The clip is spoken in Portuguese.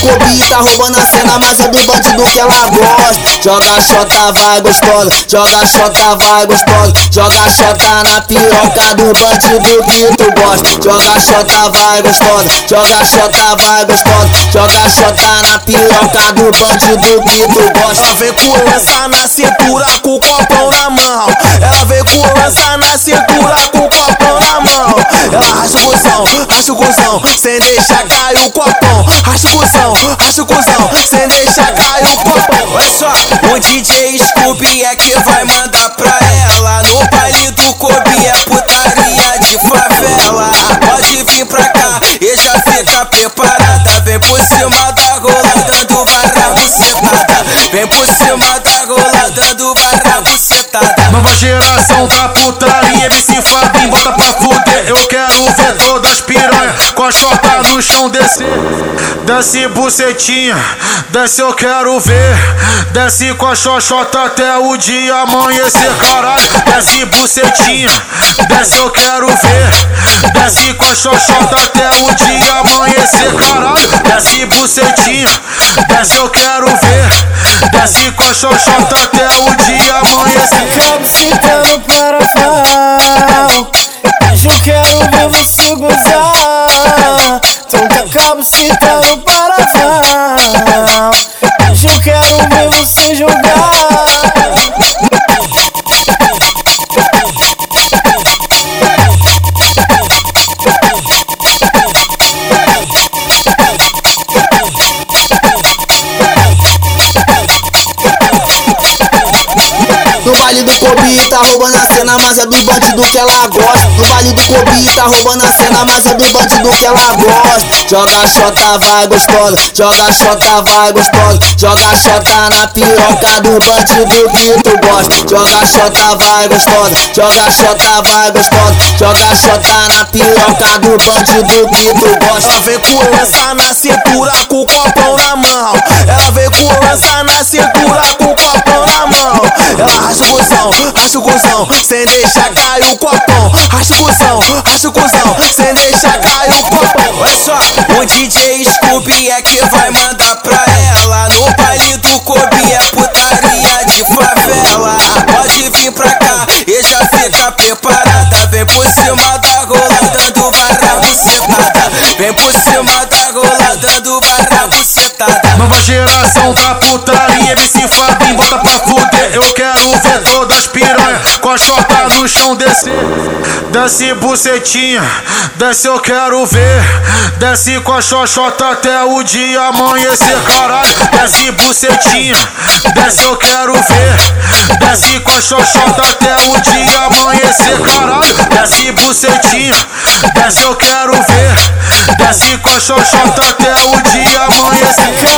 Kobe tá roubando a cena, mas é do bandido que ela gosta. Joga xota, vai gostosa, joga xota, vai gostosa. Joga xota na piroca do bandido que tu gosta. Joga xota, vai gostosa, joga xota, vai gostosa. Joga xota na piroca do bandido que tu gosta. Ela vem com lança na cintura, com o copão na mão. Ela vem com lança na cintura, cuzão, racha o cuzão, sem deixar cair o copão. Racha o cuzão, racha o cuzão, sem deixar cair o copão. Olha só, o DJ chota no chão descer. Desce bucetinha, desce eu quero ver. Desce com a xoxota até o dia amanhecer, caralho. Desce bucetinha, desce eu quero ver. Desce com a xoxota até o dia amanhecer, caralho. Desce bucetinha, desce eu quero ver. Desce com a xoxota até o dia amanhecer. Cabo sentando para pau Então tá cabo sentando para pau Hoje eu quero ver você jogar No baile do Kobe tá roubando a cena, mas é do bandido que ela gosta. No baile do Kobe tá roubando a cena, mas é do bandido que ela gosta. Joga xota, vai gostosa, joga xota, vai gostosa. Joga xota na piroca do bandido que tu gosta. Joga xota, vai gostosa, joga xota, vai gostosa. Joga xota na piroca do bandido que tu gosta. Ela vem com lança na cintura, com o copão na mão. Ela vem com lança na cintura, cuzão, racha o cuzão, sem deixar cair o copão. Racha o cuzão, racha o cuzão, sem deixar cair o copão. Olha só, o DJ Scooby é que vai mandar pra ela. No baile do Kobe é putaria de favela. Pode vir pra cá e já fica preparada. Vem por cima da rola dando barra bucetada. Vem por cima da rola dando barra bucetada. Nova geração da putaria, MC Fabinho bota pra ver todas piranha com a chota no chão descer. Desce bucetinha, desce eu quero ver. Desce com a xoxota até o dia amanhecer, caralho. Desce bucetinha, desce eu quero ver. Desce com a xoxota até o dia amanhecer, caralho. Desce bucetinha, desce eu quero ver. Desce com a xoxota até o dia amanhecer.